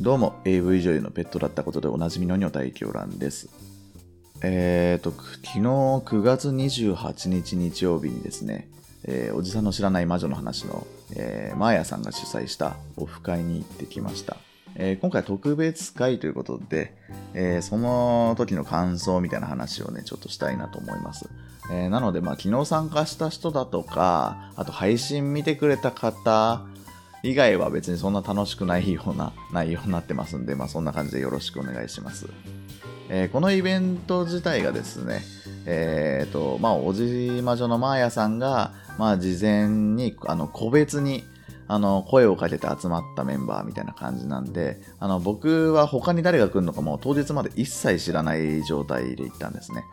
どうも AV 女優のペットだったことでおなじみの女体狂乱です。えーと、昨日9月28日日曜日にですね、えーおじさんの知らない魔女の話の、えー、マーヤさんが主催したオフ会に行ってきました。えー今回特別会ということで、えーその時の感想みたいな話をね、ちょっとしたいなと思います。えーなので、まあ、昨日参加した人だとか、あと配信見てくれた方以外は別にそんな楽しくないような 内容になってますんで、まあ、そんな感じでよろしくお願いします。えーこのイベント自体がですね、えっ、と、まあ、おじ魔女のマーヤさんが、まあ、事前に、あの、個別に、あの、声をかけて集まったメンバーみたいな感じなんで、あの、僕は他に誰が来るのかも当日まで一切知らない状態で行ったんですね。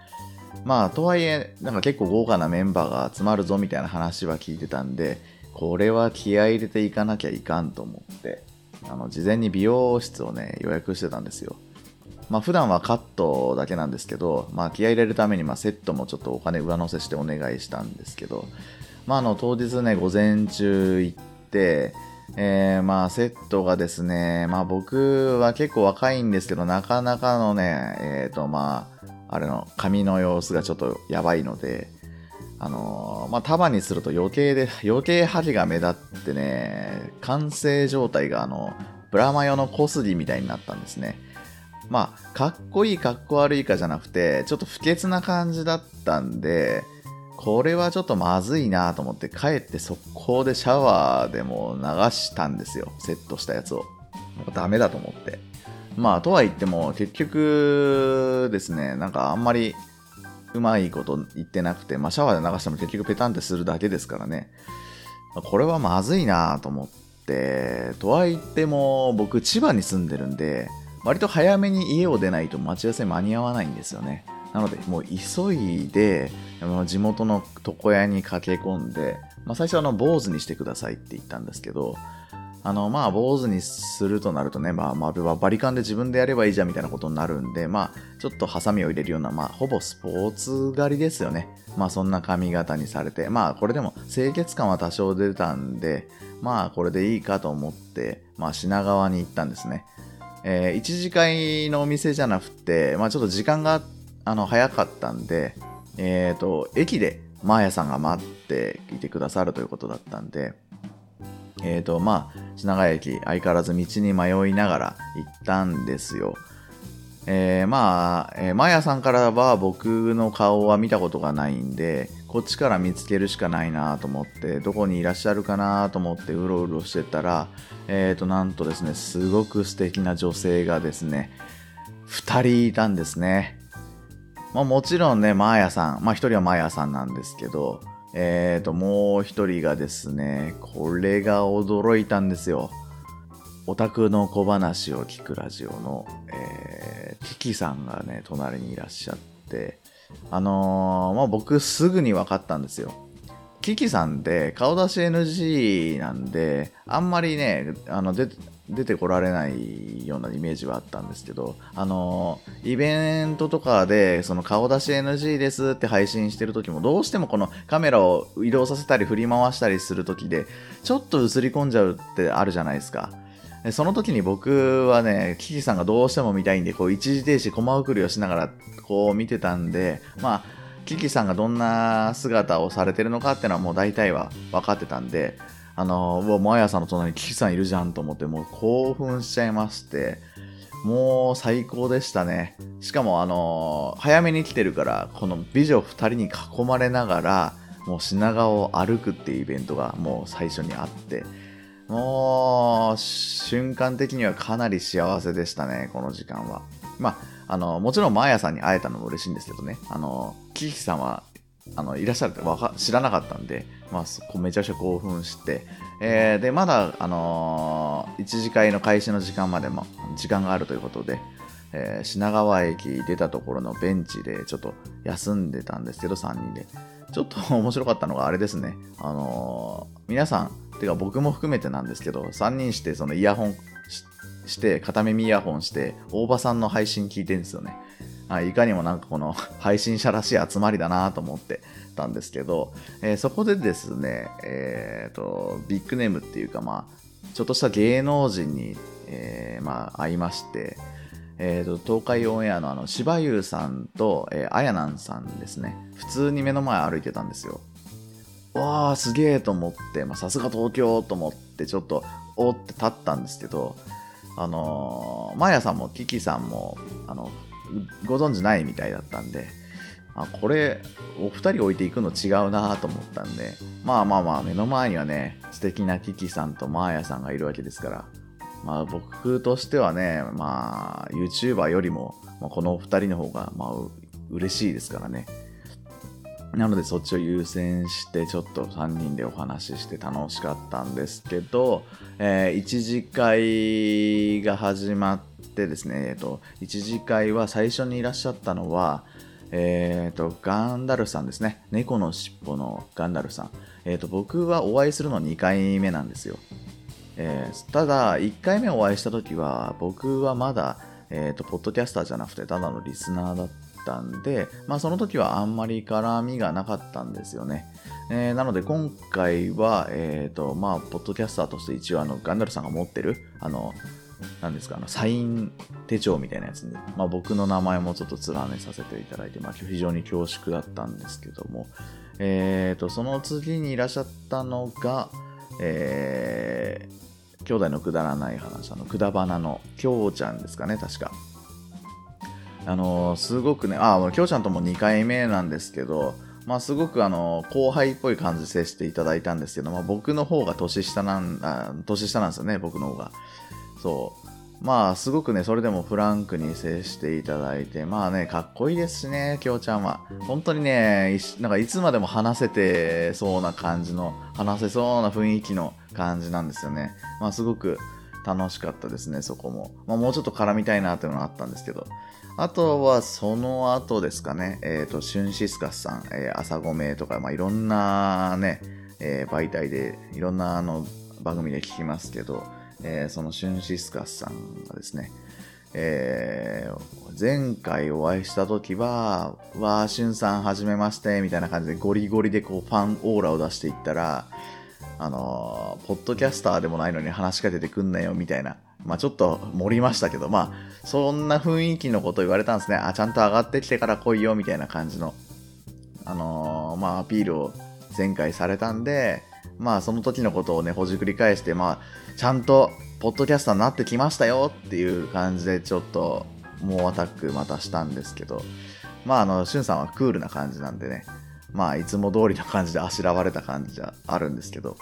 まあ、とはいえ、なんか結構豪華なメンバーが集まるぞみたいな話は聞いてたんで、これは気合入れていかなきゃいかんと思って、あの、事前に美容室をね、予約してたんですよ。まあ、普段はカットだけなんですけど、まあ、気合入れるために、まあ、セットもちょっとお金上乗せしてお願いしたんですけど、まあ、あの、当日ね、午前中行って、えー、まあ、セットがですね、まあ、僕は結構若いんですけど、なかなかのね、えっ、と、まあ、あれの、髪の様子がちょっとやばいので、あのーまあ、束にすると余計で、余計針が目立ってね、完成状態があの、ブラマヨの小杉みたいになったんですね。まあ、かっこいいかっこ悪いかじゃなくて、ちょっと不潔な感じだったんで、これはちょっとまずいなと思って、帰って速攻でシャワーでも流したんですよ。セットしたやつを。もうダメだと思って。まあ、とは言っても、結局ですね、なんかあんまりうまいこと言ってなくて、まあ、シャワーで流しても結局ペタンってするだけですからね。これはまずいなと思って、とは言っても、僕、千葉に住んでるんで、割と早めに家を出ないと待ち合わせ間に合わないんですよね。なので、もう急いで、地元の床屋に駆け込んで、まあ、最初はあの坊主にしてくださいって言ったんですけど、あの、まあ、坊主にするとなるとね、まあ、まあ、バリカンで自分でやればいいじゃんみたいなことになるんで、まあ、ちょっとハサミを入れるような、まあ、ほぼスポーツ狩りですよね。まあ、そんな髪型にされて、まあ、これでも清潔感は多少出たんで、まあ、これでいいかと思って、まあ、品川に行ったんですね。えー一次会のお店じゃなくて、まあ、ちょっと時間があの早かったんで、えっ、と、駅でマーヤさんが待っていてくださるということだったんで、えっ、と、まあ、品川駅、相変わらず道に迷いながら行ったんですよ。えーまあ、えーマーヤさんからは僕の顔は見たことがないんで、こっちから見つけるしかないなと思って、どこにいらっしゃるかなと思ってうろうろしてたら、えっ、と、なんとですね、すごく素敵な女性がですね、二人いたんですね。まあもちろんね、マーヤさん、まあ一人はマーヤさんなんですけど、えっ、と、もう一人がですね、これが驚いたんですよ。オタクの小話を聞くラジオの、えー、キキさんがね、隣にいらっしゃって、あのーまあ僕すぐに分かったんですよ。キキさんって顔出し NG なんで、あんまりね、あの出て出てこられないようなイメージはあったんですけど、あのイベントとかで、その顔出し NG ですって配信してる時も、どうしてもこのカメラを移動させたり振り回したりする時で、ちょっと映り込んじゃうってあるじゃないですか。その時に僕はね、キキさんがどうしても見たいんで、こう一時停止、コマ送りをしながらこう見てたんで、まあ、キキさんがどんな姿をされてるのかっていうのはもう大体は分かってたんで、あの、うわ、マヤさんの隣にキキさんいるじゃんと思って、もう興奮しちゃいまして、もう最高でしたね。しかもあの、早めに来てるから、この美女2人に囲まれながら、もう品川を歩くっていうイベントがもう最初にあって、もう、瞬間的にはかなり幸せでしたね、この時間は。まあ、あの、もちろん、マーヤさんに会えたのも嬉しいんですけどね、あの、キキさんは、あの、いらっしゃるって知らなかったんで、まあ、こめちゃくちゃ興奮して、えーで、まだ、あのー一次会の開始の時間までも、時間があるということで、えー品川駅出たところのベンチでちょっと休んでたんですけど、3人で。ちょっと面白かったのがあれですね。あのー皆さん、てか僕も含めてなんですけど、3人してそのイヤホンしして、片耳イヤホンして、大場さんの配信聞いてるんですよね。あいかにもなんかこの 配信者らしい集まりだなと思ってたんですけど、えーそこでですね、えーと、ビッグネームっていうかまあ、ちょっとした芸能人に、えー、まあ、会いまして、えーと、東海オンエアのあの柴優さんと、えー、あやなんさんですね。普通に目の前歩いてたんですよ。わあすげえと思ってさすが東京と思ってちょっとおって立ったんですけどあのー、マヤさんもキキさんもあのご存知ないみたいだったんであこれお二人置いていくの違うなと思ったんでまあまあまあ目の前にはね素敵なキキさんとマーヤさんがいるわけですからまあ僕としてはねまあ YouTuber よりも、まあ、このお二人の方がまあ嬉しいですからね。なのでそっちを優先してちょっと3人でお話しして楽しかったんですけど、えー、1次会が始まってですね、えーと、1次会は最初にいらっしゃったのは、えーと、ガンダルさんですね。猫のしっぽのガンダルさん、えーと、僕はお会いするの2回目なんですよ、えー、ただ1回目お会いした時は僕はまだ、えー、とポッドキャスターじゃなくてただのリスナーだったんで、まあ、その時はあんまり絡みがなかったんですよね。えー、なので今回は、え、ー、と、まあ、ポッドキャスターとして一応あの、ガンダルさんが持ってる、あの、何ですか、あの、サイン手帳みたいなやつに、まあ、僕の名前もちょっと連ねさせていただいて、まあ、非常に恐縮だったんですけども、え、ー、と、その次にいらっしゃったのが、えー、兄弟のくだらない話、あの、くだばなの、きょうちゃんですかね、確か。あのすごくね、あ、きょうちゃんとも2回目なんですけど、まあ、すごくあの後輩っぽい感じで接していただいたんですけど、まあ、僕の方が年下なんあ年下なんですよね僕の方がそう。まあすごくねそれでもフランクに接していただいてまあねかっこいいですしねきょうちゃんは。本当にねなんかいつまでも話せてそうな感じの話せそうな雰囲気の感じなんですよね。まあすごく楽しかったですねそこも、まあ、もうちょっと絡みたいなっていうのがあったんですけど。あとはその後ですかね、えっ、ー、と、シュンシスカスさん、えー、朝ごめとか、まあ、いろんなね、えー、媒体で、いろんなあの番組で聞きますけど、えー、そのシュンシスカスさんがですね、えー、前回お会いした時は、わー、しゅんさんはじめまして、みたいな感じでゴリゴリでこうファンオーラを出していったら、あのー、ポッドキャスターでもないのに話しかけてくんなよ、みたいなまあちょっと盛りましたけど、まあそんな雰囲気のこと言われたんですね。あ、ちゃんと上がってきてから来いよみたいな感じの、あのー、まあアピールを前回されたんで、まあその時のことをね、ほじくり返して、まあちゃんとポッドキャスターになってきましたよっていう感じでちょっと猛アタックまたしたんですけど、まああの、しゅんさんはクールな感じなんでね、まあいつも通りの感じであしらわれた感じじゃあるんですけど、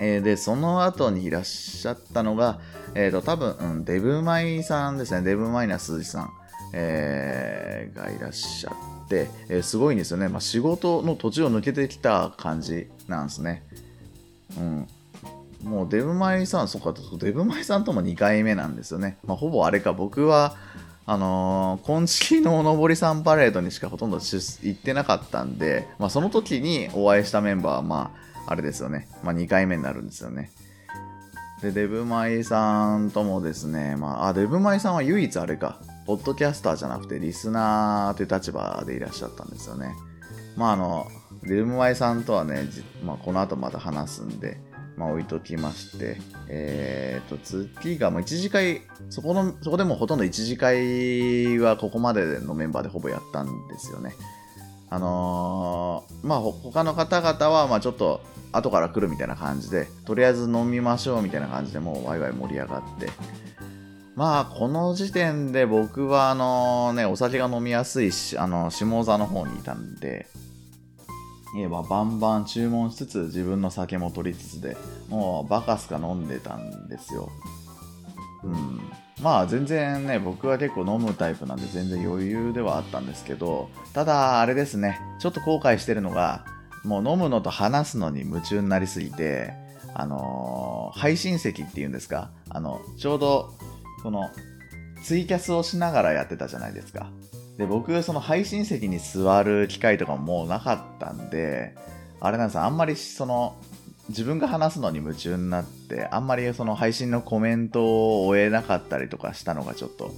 えー、で、その後にいらっしゃったのが、えっ、ー、と、多分、うん、デブマイさんですね。デブマイナスさん、えー、がいらっしゃって、え、すごいんですよね。まあ、仕事の途中を抜けてきた感じなんですね。うん。もうデブマイさん、そっか、デブマイさんとも2回目なんですよね。まあ、ほぼあれか、僕は、あのー、今月のおのぼりさんパレードにしかほとんど行ってなかったんで、まあ、その時にお会いしたメンバーは、まあ、あれですよね。まあ、2回目になるんですよね。で、デブマイさんともですね、まあ、あ、デブマイさんは唯一あれか、ポッドキャスターじゃなくてリスナーという立場でいらっしゃったんですよね。まあ、あの、デブマイさんとはね、まあ、この後また話すんで、まあ、置いときまして、え、ー、と、次がもう1次会、そこの、そこでもほとんど1次会はここまでのメンバーでほぼやったんですよね。あのー、まあ、他の方々は、まあ、ちょっと、後から来るみたいな感じで、とりあえず飲みましょうみたいな感じでもうワイワイ盛り上がって、まあ、この時点で僕は、あのね、お酒が飲みやすいし、あの、下座の方にいたんで、えばバンバン注文しつつ自分の酒も取りつつでもうバカすか飲んでたんですよ。うん。まあ全然ね、僕は結構飲むタイプなんで全然余裕ではあったんですけど、ただあれですね、ちょっと後悔してるのが、もう飲むのと話すのに夢中になりすぎて、あのー、配信席っていうんですか、あの、ちょうど、この、ツイキャスをしながらやってたじゃないですか。で、僕、その配信席に座る機会とかももうなかったんで、あれなんですあんまりその、自分が話すのに夢中になって、あんまりその配信のコメントを終えなかったりとかしたのがちょっと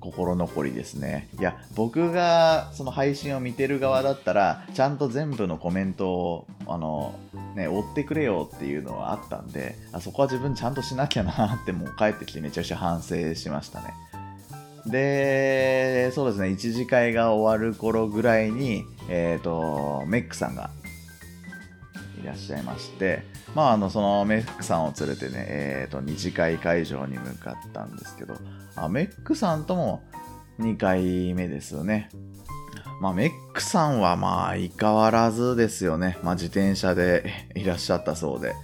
心残りですね。いや、僕がその配信を見てる側だったら、ちゃんと全部のコメントを、あの、ね、追ってくれよっていうのはあったんで、あそこは自分ちゃんとしなきゃなってもう帰ってきてめちゃくちゃ反省しましたね。で、そうですね、一次会が終わる頃ぐらいに、えっ、ー、と、メックさんがいらっしゃいまして、まあ、あの、そのメックさんを連れてね、えっ、ー、と、二次会会場に向かったんですけど、あメックさんとも2回目ですよね。まあ、メックさんはまあ、相変わらずですよね。まあ、自転車でいらっしゃったそうで。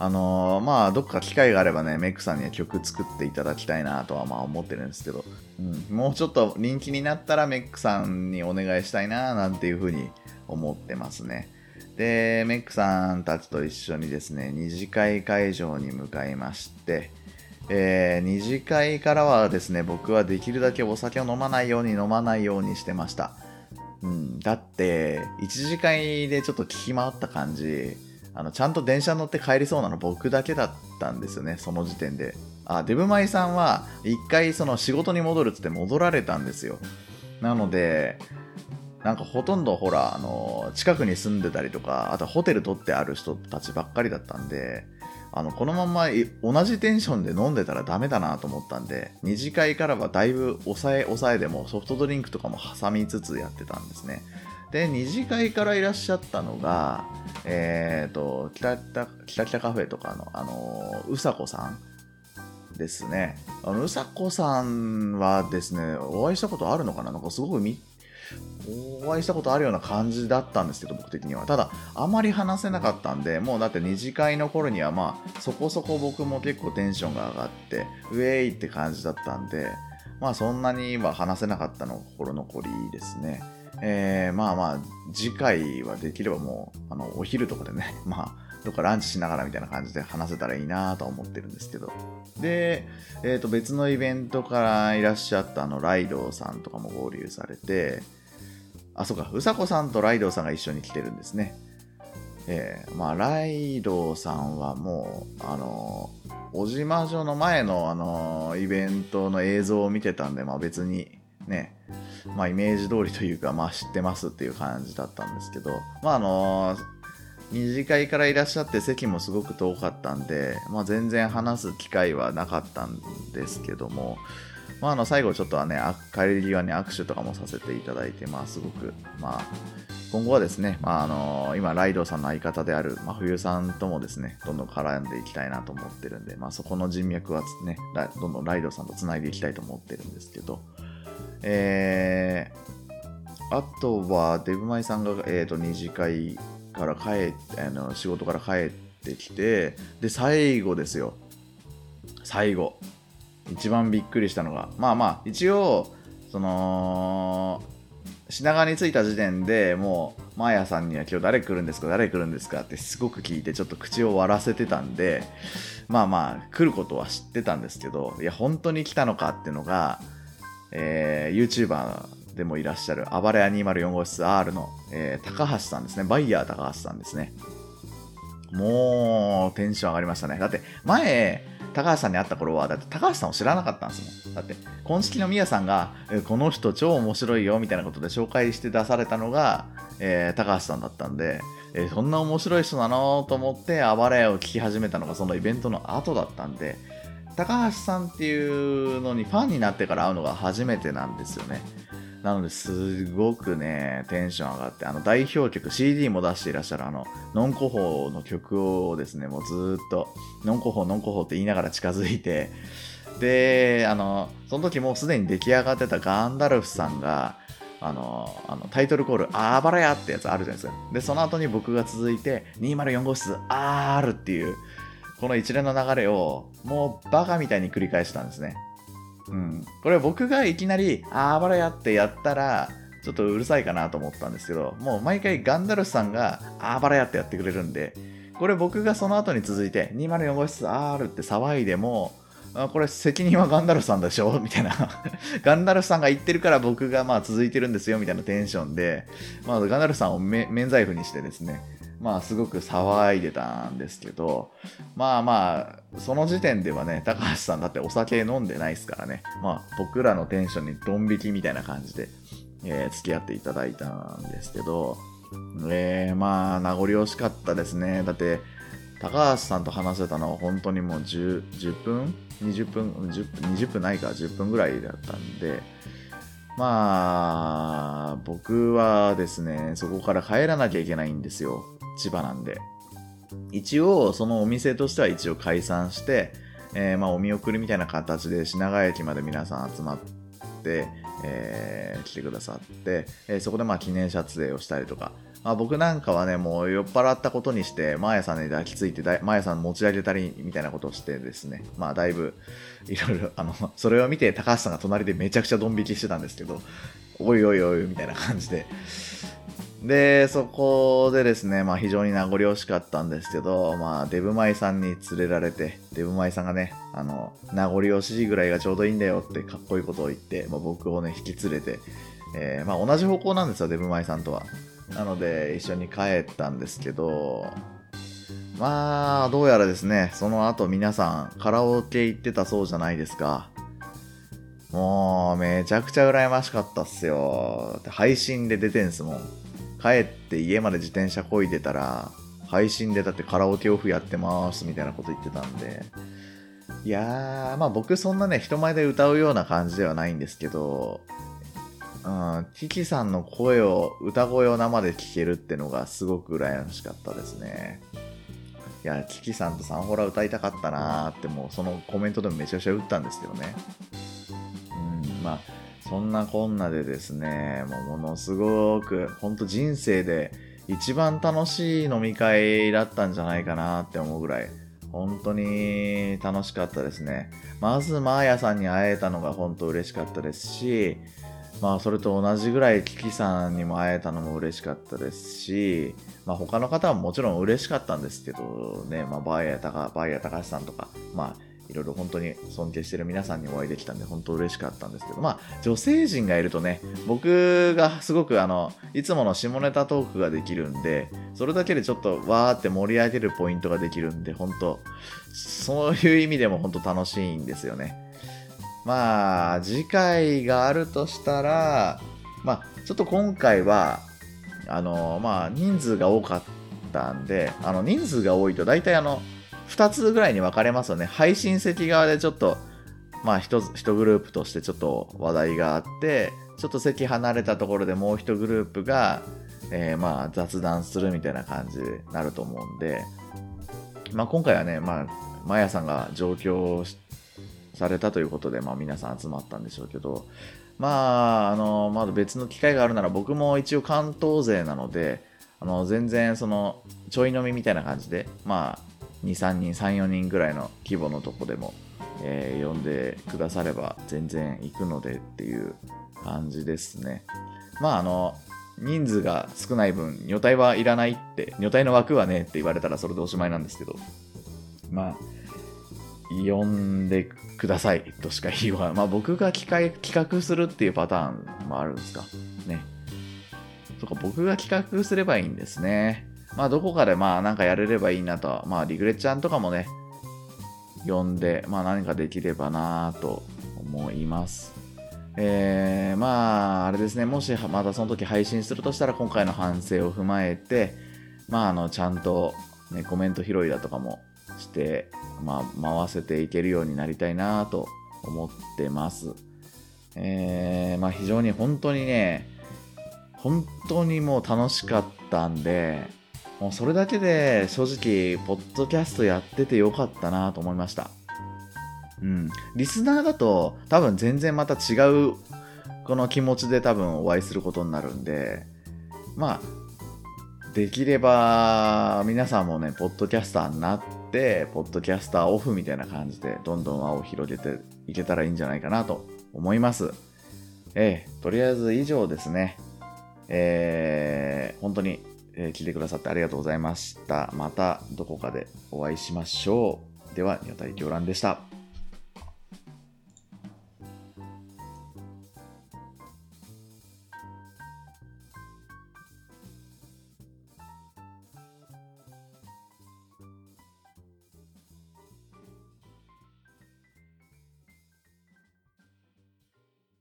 あのー、まあ、どっか機会があればね、メックさんには曲作っていただきたいなとはまあ思ってるんですけど、うん、もうちょっと人気になったらメックさんにお願いしたいななんていうふうに思ってますね。で、メックさんたちと一緒にですね、二次会会場に向かいまして、えー、二次会からはですね、僕はできるだけお酒を飲まないように飲まないようにしてました。うん、だって、一次会でちょっと聞き回った感じ、あの、ちゃんと電車乗って帰りそうなの僕だけだったんですよね、その時点で。あ、デブマイさんは一回その仕事に戻るっつって戻られたんですよ。なので、なんかほとんどほら、あの、近くに住んでたりとか、あとホテル取ってある人たちばっかりだったんで、あの、このまま同じテンションで飲んでたらダメだなと思ったんで、二次会からはだいぶ抑え、抑えでもソフトドリンクとかも挟みつつやってたんですね。で、二次会からいらっしゃったのが、えっ、ー、と、きたきたきたカフェとかの、あの、うさこさんですね。あの、うさこさんはですね、お会いしたことあるのかな？なんかすごくみお会いしたことあるような感じだったんですけど、僕的には。ただ、あまり話せなかったんで、もうだって二次会の頃にはまあ、そこそこ僕も結構テンションが上がって、ウェイって感じだったんで、まあそんなには話せなかったの心残りですね。えー、まあまあ、次回はできればもう、あの、お昼とかでね、まあ、どっかランチしながらみたいな感じで話せたらいいなと思ってるんですけど。で、えっ、ー、と、別のイベントからいらっしゃったあの、ライドウさんとかも合流されて、あ、そうか、うさこさんとライドウさんが一緒に来てるんですね。えー、まあ、ライドウさんはもう、あのー、小島城の前の、あの、イベントの映像を見てたんで、まあ別にね、まあイメージ通りというか、まあ知ってますっていう感じだったんですけど、まああのー、二次会からいらっしゃって席もすごく遠かったんで、まあ全然話す機会はなかったんですけども、まあ、あの最後ちょっとはね、帰り際に握手とかもさせていただいて、まあ、すごく、まあ、今後はですね、まあ、あの今、ライドさんの相方である真冬さんともですね、どんどん絡んでいきたいなと思ってるんで、まあ、そこの人脈はね、どんどんライドさんとつないでいきたいと思ってるんですけど、えー、あとは、デブマイさんが、えーと、二次会から帰って、あの仕事から帰ってきて、で、最後ですよ。最後。一番びっくりしたのが、まあまあ、一応、その、品川に着いた時点でもう、マーヤさんには今日誰来るんですか誰来るんですかってすごく聞いてちょっと口を割らせてたんで、まあまあ、来ることは知ってたんですけど、いや、本当に来たのかっていうのが、えー、YouTuber でもいらっしゃる、暴れ屋204号室 R の、えー、高橋さんですね。バイヤー高橋さんですね。もう、テンション上がりましたね。だって、前、高橋さんに会った頃は、だって高橋さんを知らなかったんですもん。だって、今式のみやさんが、えこの人超面白いよみたいなことで紹介して出されたのが、えー、高橋さんだったんで、えー、そんな面白い人なの？と思って、暴れを聞き始めたのがそのイベントの後だったんで、高橋さんっていうのにファンになってから会うのが初めてなんですよね。なのですごくね、テンション上がって、あの代表曲、CD も出していらっしゃるあの、ノンコホーの曲をですね、もうずっと、ノンコホー、ノンコホーって言いながら近づいて、で、あの、その時もうすでに出来上がってたガンダルフさんが、あの、あのタイトルコール、あーばらやってやつあるじゃないですか。で、その後に僕が続いて、204号室 R っていう、この一連の流れを、もうバカみたいに繰り返したんですね。うん。これ僕がいきなり、あばらやってやったら、ちょっとうるさいかなと思ったんですけど、もう毎回ガンダルスさんが、あばらやってやってくれるんで、これ僕がその後に続いて、204号室 R って騒いでも、あこれ責任はガンダルフさんでしょ？みたいなガンダルフさんが言ってるから僕がまあ続いてるんですよみたいなテンションで、まあ、ガンダルフさんを免罪符にしてですね、まあすごく騒いでたんですけど、まあまあ、その時点ではね、高橋さんだってお酒飲んでないですからね、まあ僕らのテンションにドン引きみたいな感じで、えー、付き合っていただいたんですけど、えー、まあ名残惜しかったですね。だって、高橋さんと話せたのは本当にもう 10, 10分 ?20 分 10, ?20 分ないか、10分ぐらいだったんで、まあ、僕はですね、そこから帰らなきゃいけないんですよ。千葉なんで。一応、そのお店としては一応解散して、えー、まあ、お見送りみたいな形で品川駅まで皆さん集まって、えー、来てくださって、えー、そこでまあ記念撮影をしたりとか、まあ、僕なんかはね、もう酔っ払ったことにして、マーヤさんに抱きついて、マーヤさん持ち上げたりみたいなことをしてですね、まあだいぶ、いろいろ、あの、それを見て高橋さんが隣でめちゃくちゃドン引きしてたんですけど、おいおいおいみたいな感じで。で、そこでですね、まあ非常に名残惜しかったんですけど、まあデブマイさんに連れられて、デブマイさんがね、あの、名残惜しいぐらいがちょうどいいんだよってかっこいいことを言って、まあ、僕をね、引き連れて、えー、まあ同じ方向なんですよ、デブマイさんとは。なので一緒に帰ったんですけど、まあ、どうやらですね、その後皆さんカラオケ行ってたそうじゃないですか。もう、めちゃくちゃ羨ましかったっすよ。配信で出てんすもん。帰って家まで自転車こいでたら、配信でだってカラオケオフやってますみたいなこと言ってたんで。いやー、まあ僕そんなね、人前で歌うような感じではないんですけど、うん、キキさんの声を、歌声を生で聴けるってのがすごく羨ましかったですね。いや、キキさんとサンホラ歌いたかったなーってもうそのコメントでもめちゃくちゃ打ったんですけどね。うん、まあ、そんなこんなでですね、もうものすごく、ほんと人生で一番楽しい飲み会だったんじゃないかなって思うぐらい、本当に楽しかったですね。まず、マーヤさんに会えたのが本当嬉しかったですし、まあそれと同じぐらいキキさんにも会えたのも嬉しかったですし、まあ他の方はもちろん嬉しかったんですけどね、まあバーヤ高、バーヤ高橋さんとか、まあいろいろ本当に尊敬してる皆さんにお会いできたんで本当嬉しかったんですけど、まあ女性陣がいるとね、僕がすごくあの、いつもの下ネタトークができるんで、それだけでちょっとわーって盛り上げるポイントができるんで、本当そういう意味でも本当楽しいんですよね。まあ、次回があるとしたら、まあ、ちょっと今回は、あの、まあ、人数が多かったんで、あの、人数が多いと大体あの、2つぐらいに分かれますよね。配信席側でちょっと、まあ1、1グループとしてちょっと話題があって、ちょっと席離れたところでもう1グループが、えー、まあ雑談するみたいな感じになると思うんで、まあ今回はね、まあ、マヤさんが上京、されたということで、まあ、皆さん集まったんでしょうけど、まあ、あの、まだ別の機会があるなら、僕も一応関東勢なので、あの、全然、その、ちょい飲みみたいな感じで、まあ、2、3人、3、4人ぐらいの規模のとこでも、えー、呼んでくだされば全然行くのでっていう感じですね。まあ、あの、人数が少ない分、女体はいらないって、女体の枠はねって言われたらそれでおしまいなんですけど、まあ、呼んでくださいとしか言いようがまあ僕が企画するっていうパターンもあるんですか。ね。そっか、僕が企画すればいいんですね。まあどこかでまあなんかやれればいいなと、まあリグレちゃんとかもね、呼んで、まあ何かできればなと思います。えー、まああれですね、もしまたその時配信するとしたら今回の反省を踏まえて、まああのちゃんとね、コメント拾いだとかもして、まあ、回せていけるようになりたいなと思ってます。えー、まあ、非常に本当にね、本当にもう楽しかったんで、もうそれだけで正直、ポッドキャストやっててよかったなと思いました。うん。リスナーだと多分全然また違うこの気持ちで多分お会いすることになるんで、まあ、できれば皆さんもね、ポッドキャスターになって、ポッドキャスターオフみたいな感じで、どんどん輪を広げていけたらいいんじゃないかなと思います。えー、とりあえず以上ですね。えー、本当に、えー、聞いてくださってありがとうございました。またどこかでお会いしましょう。では、女体狂乱でした。